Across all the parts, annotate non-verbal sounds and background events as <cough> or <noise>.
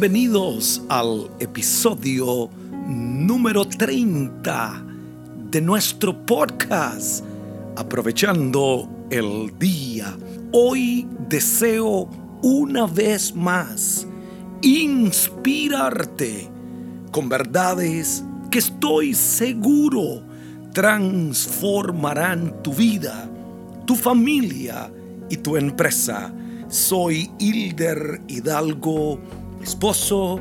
Bienvenidos al episodio número 30 de nuestro podcast, aprovechando el día. Hoy deseo una vez más inspirarte con verdades que estoy seguro transformarán tu vida, tu familia y tu empresa. Soy Hilder Hidalgo, esposo,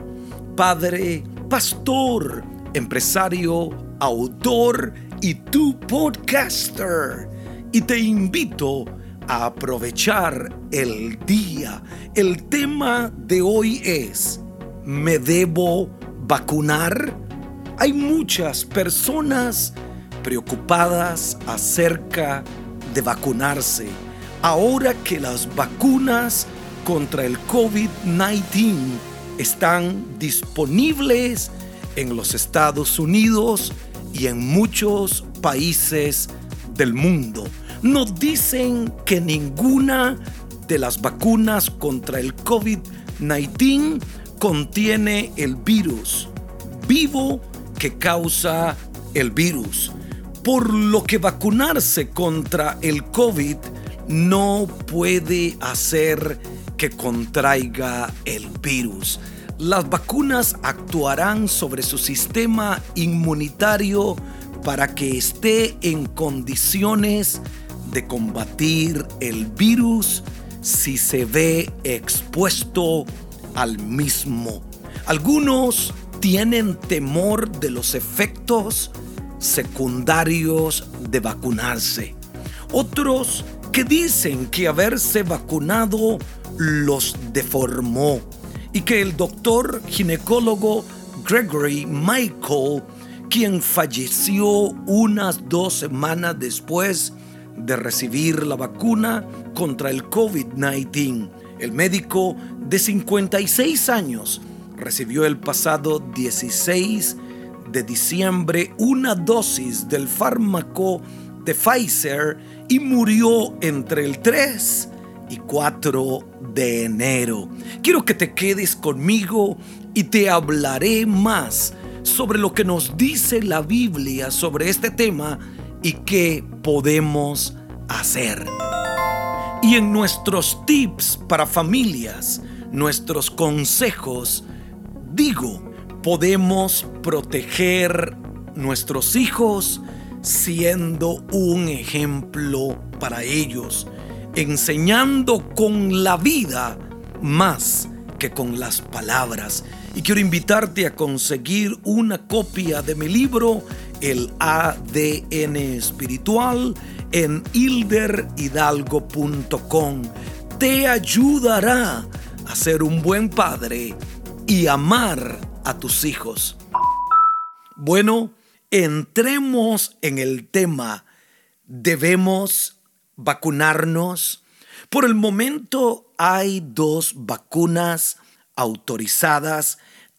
padre, pastor, empresario, autor y tu podcaster. Y te invito a aprovechar el día. El tema de hoy es, ¿me debo vacunar? Hay muchas personas preocupadas acerca de vacunarse. Ahora que las vacunas contra el COVID-19 están disponibles en los Estados Unidos y en muchos países del mundo. Nos dicen que ninguna de las vacunas contra el COVID-19 contiene el virus vivo que causa el virus por lo que vacunarse contra el COVID no puede hacer que contraiga el virus. Las vacunas actuarán sobre su sistema inmunitario para que esté en condiciones de combatir el virus si se ve expuesto al mismo. Algunos tienen temor de los efectos secundarios de vacunarse. Otros que dicen que haberse vacunado los deformó y que el doctor ginecólogo Gregory Michael, quien falleció unas dos semanas después de recibir la vacuna contra el COVID-19, el médico de 56 años recibió el pasado 16 de diciembre una dosis del fármaco de Pfizer y murió entre el 3 y 4 de enero. Quiero que te quedes conmigo y te hablaré más sobre lo que nos dice la Biblia sobre este tema y qué podemos hacer. Y en nuestros tips para familias, nuestros consejos, digo, podemos proteger nuestros hijos siendo un ejemplo para ellos, enseñando con la vida más que con las palabras. Y quiero invitarte a conseguir una copia de mi libro, El ADN Espiritual, en hilderhidalgo.com. Te ayudará a ser un buen padre y amar a tus hijos. Bueno, entremos en el tema. ¿Debemos vacunarnos? Por el momento hay dos vacunas autorizadas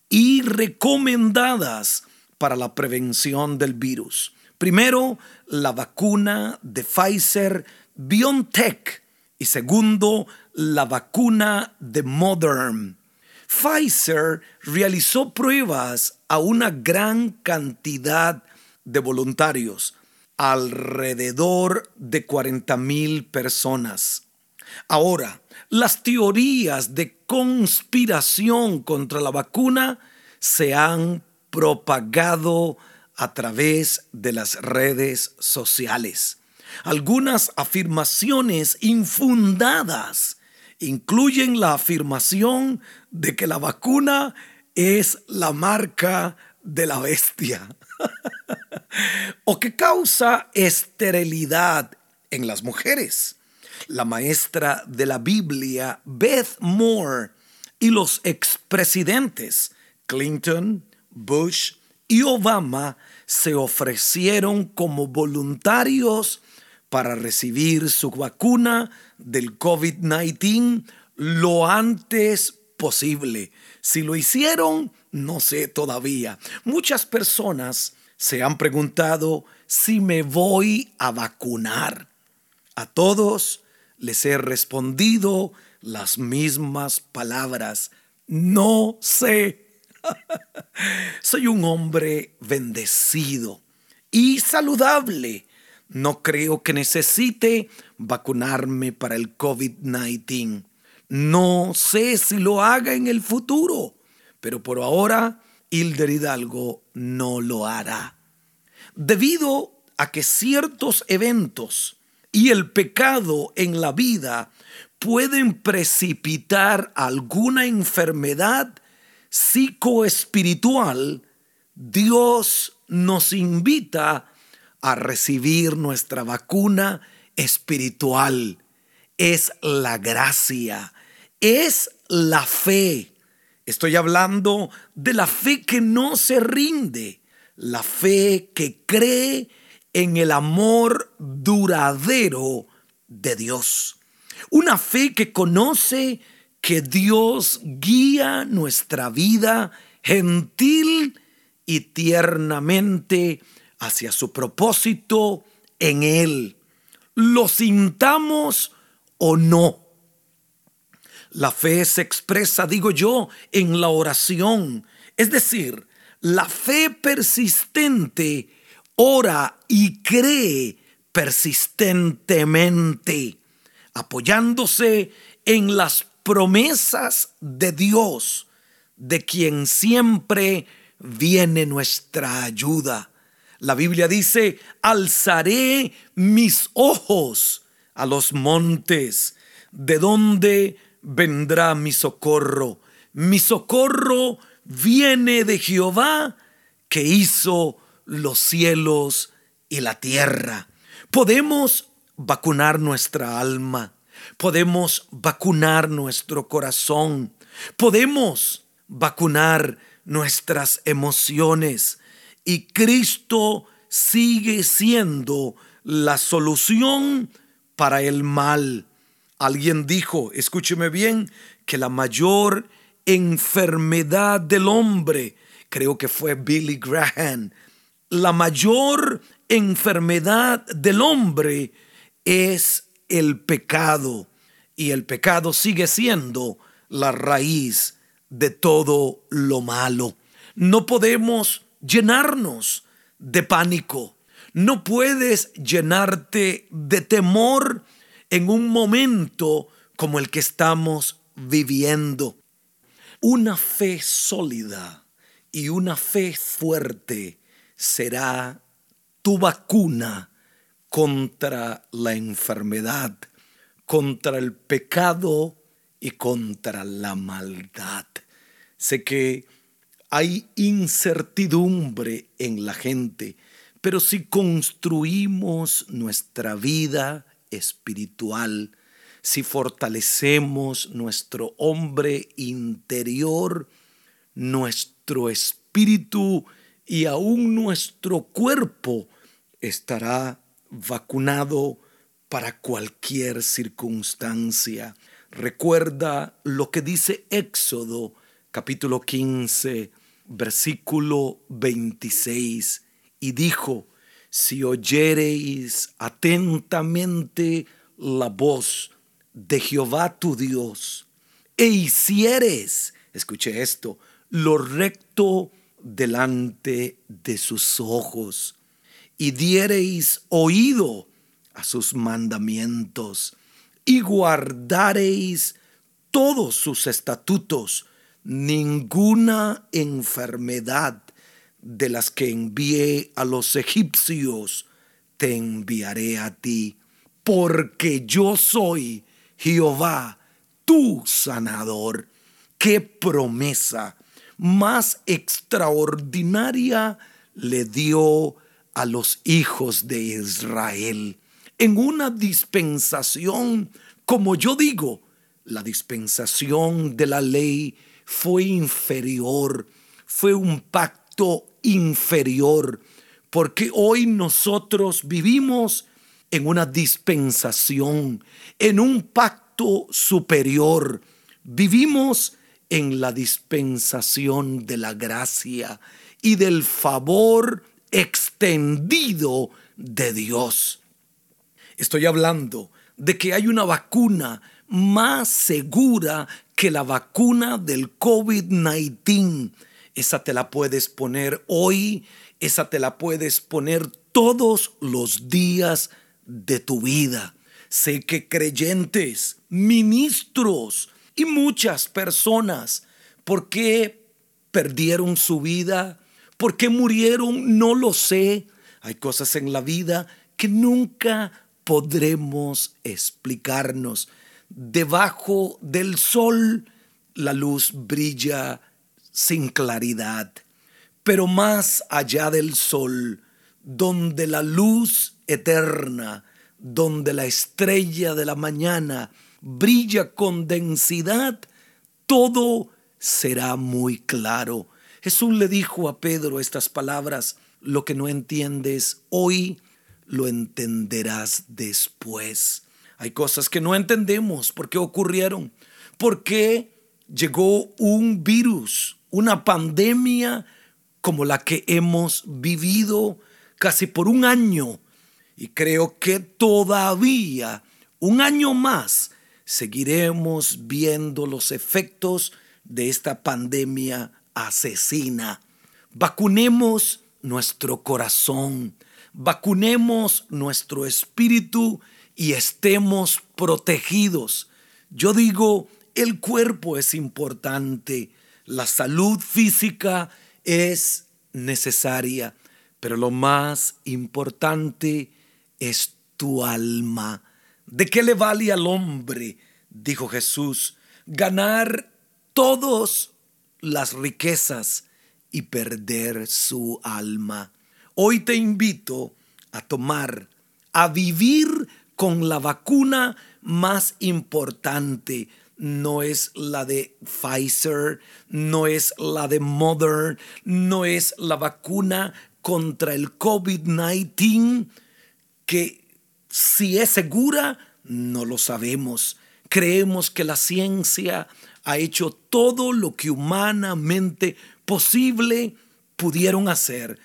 y recomendadas para la prevención del virus. Primero, la vacuna de Pfizer BioNTech y segundo, la vacuna de Modern. Pfizer realizó pruebas a una gran cantidad de voluntarios, alrededor de 40 mil personas. Ahora, las teorías de conspiración contra la vacuna se han propagado a través de las redes sociales. Algunas afirmaciones infundadas incluyen la afirmación de que la vacuna es la marca de la bestia <laughs> o que causa esterilidad en las mujeres. La maestra de la Biblia, Beth Moore, y los expresidentes Clinton, Bush y Obama se ofrecieron como voluntarios para recibir su vacuna del COVID-19 lo antes posible. Si lo hicieron, no sé todavía. Muchas personas se han preguntado si me voy a vacunar. A todos les he respondido las mismas palabras. No sé. <laughs> Soy un hombre bendecido y saludable. No creo que necesite vacunarme para el COVID-19. No sé si lo haga en el futuro, pero por ahora Hilder Hidalgo no lo hará. Debido a que ciertos eventos y el pecado en la vida pueden precipitar alguna enfermedad psicoespiritual, Dios nos invita a recibir nuestra vacuna espiritual. Es la gracia, es la fe. Estoy hablando de la fe que no se rinde, la fe que cree en el amor duradero de Dios. Una fe que conoce que Dios guía nuestra vida gentil y tiernamente hacia su propósito en Él. Lo sintamos o no. La fe se expresa, digo yo, en la oración. Es decir, la fe persistente ora y cree persistentemente, apoyándose en las promesas de Dios, de quien siempre viene nuestra ayuda. La Biblia dice, alzaré mis ojos a los montes, de donde vendrá mi socorro. Mi socorro viene de Jehová que hizo los cielos y la tierra. Podemos vacunar nuestra alma, podemos vacunar nuestro corazón, podemos vacunar nuestras emociones y Cristo sigue siendo la solución para el mal. Alguien dijo, escúcheme bien, que la mayor enfermedad del hombre, creo que fue Billy Graham, la mayor enfermedad del hombre es el pecado y el pecado sigue siendo la raíz de todo lo malo. No podemos llenarnos de pánico. No puedes llenarte de temor en un momento como el que estamos viviendo. Una fe sólida y una fe fuerte será tu vacuna contra la enfermedad, contra el pecado y contra la maldad. Sé que hay incertidumbre en la gente, pero si construimos nuestra vida espiritual, si fortalecemos nuestro hombre interior, nuestro espíritu y aún nuestro cuerpo estará vacunado para cualquier circunstancia. Recuerda lo que dice Éxodo capítulo 15, versículo 26, y dijo, si oyereis atentamente la voz de Jehová tu Dios, e hicieres, escuche esto, lo recto delante de sus ojos y diereis oído a sus mandamientos y guardareis todos sus estatutos, ninguna enfermedad de las que envié a los egipcios te enviaré a ti, porque yo soy Jehová, tu sanador. Qué promesa más extraordinaria le dio a los hijos de Israel en una dispensación, como yo digo, la dispensación de la ley fue inferior, fue un pacto inferior, porque hoy nosotros vivimos en una dispensación, en un pacto superior. Vivimos en la dispensación de la gracia y del favor extendido de Dios. Estoy hablando de que hay una vacuna más segura que la vacuna del COVID-19. Esa te la puedes poner hoy, esa te la puedes poner todos los días de tu vida. Sé que creyentes, ministros y muchas personas, ¿por qué perdieron su vida? ¿Por qué murieron? No lo sé. Hay cosas en la vida que nunca podremos explicarnos. Debajo del sol la luz brilla sin claridad, pero más allá del sol, donde la luz eterna, donde la estrella de la mañana brilla con densidad, todo será muy claro. Jesús le dijo a Pedro estas palabras, lo que no entiendes hoy, lo entenderás después. Hay cosas que no entendemos por qué ocurrieron, por qué llegó un virus, una pandemia como la que hemos vivido casi por un año. Y creo que todavía un año más seguiremos viendo los efectos de esta pandemia asesina. Vacunemos nuestro corazón, vacunemos nuestro espíritu y estemos protegidos. Yo digo, el cuerpo es importante, la salud física es necesaria, pero lo más importante es tu alma. ¿De qué le vale al hombre, dijo Jesús, ganar todas las riquezas y perder su alma? Hoy te invito a tomar, a vivir con la vacuna más importante, no es la de Pfizer, no es la de Mother, no es la vacuna contra el COVID-19, que si es segura, no lo sabemos. Creemos que la ciencia ha hecho todo lo que humanamente posible pudieron hacer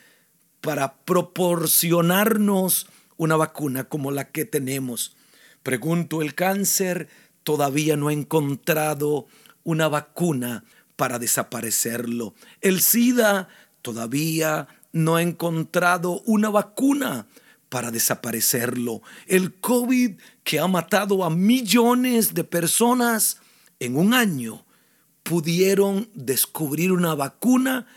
para proporcionarnos una vacuna como la que tenemos. Pregunto, ¿el cáncer todavía no ha encontrado una vacuna para desaparecerlo. El SIDA todavía no ha encontrado una vacuna para desaparecerlo. El COVID que ha matado a millones de personas en un año pudieron descubrir una vacuna.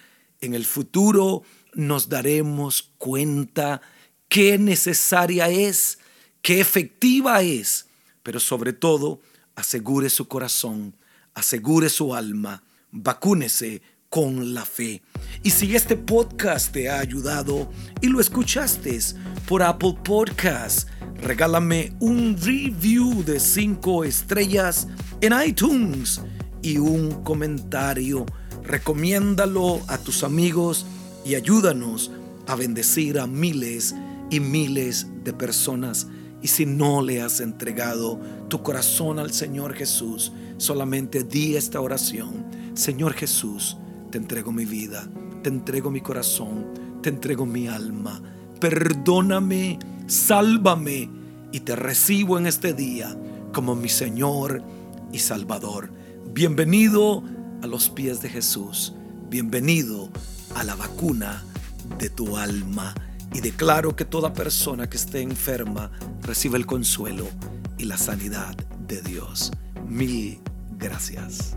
En el futuro nos daremos cuenta qué necesaria es, qué efectiva es, pero sobre todo asegure su corazón, asegure su alma, vacúnese con la fe. Y si este podcast te ha ayudado y lo escuchaste por Apple Podcast, regálame un review de 5 estrellas en iTunes y un comentario. Recomiéndalo a tus amigos y ayúdanos a bendecir a miles y miles de personas y si no le has entregado tu corazón al Señor Jesús, solamente di esta oración. Señor Jesús, te entrego mi vida, te entrego mi corazón, te entrego mi alma. Perdóname, sálvame y te recibo en este día como mi Señor y Salvador. Bienvenido a los pies de Jesús. Bienvenido a la vacuna de tu alma y declaro que toda persona que esté enferma reciba el consuelo y la sanidad de Dios. Mil gracias.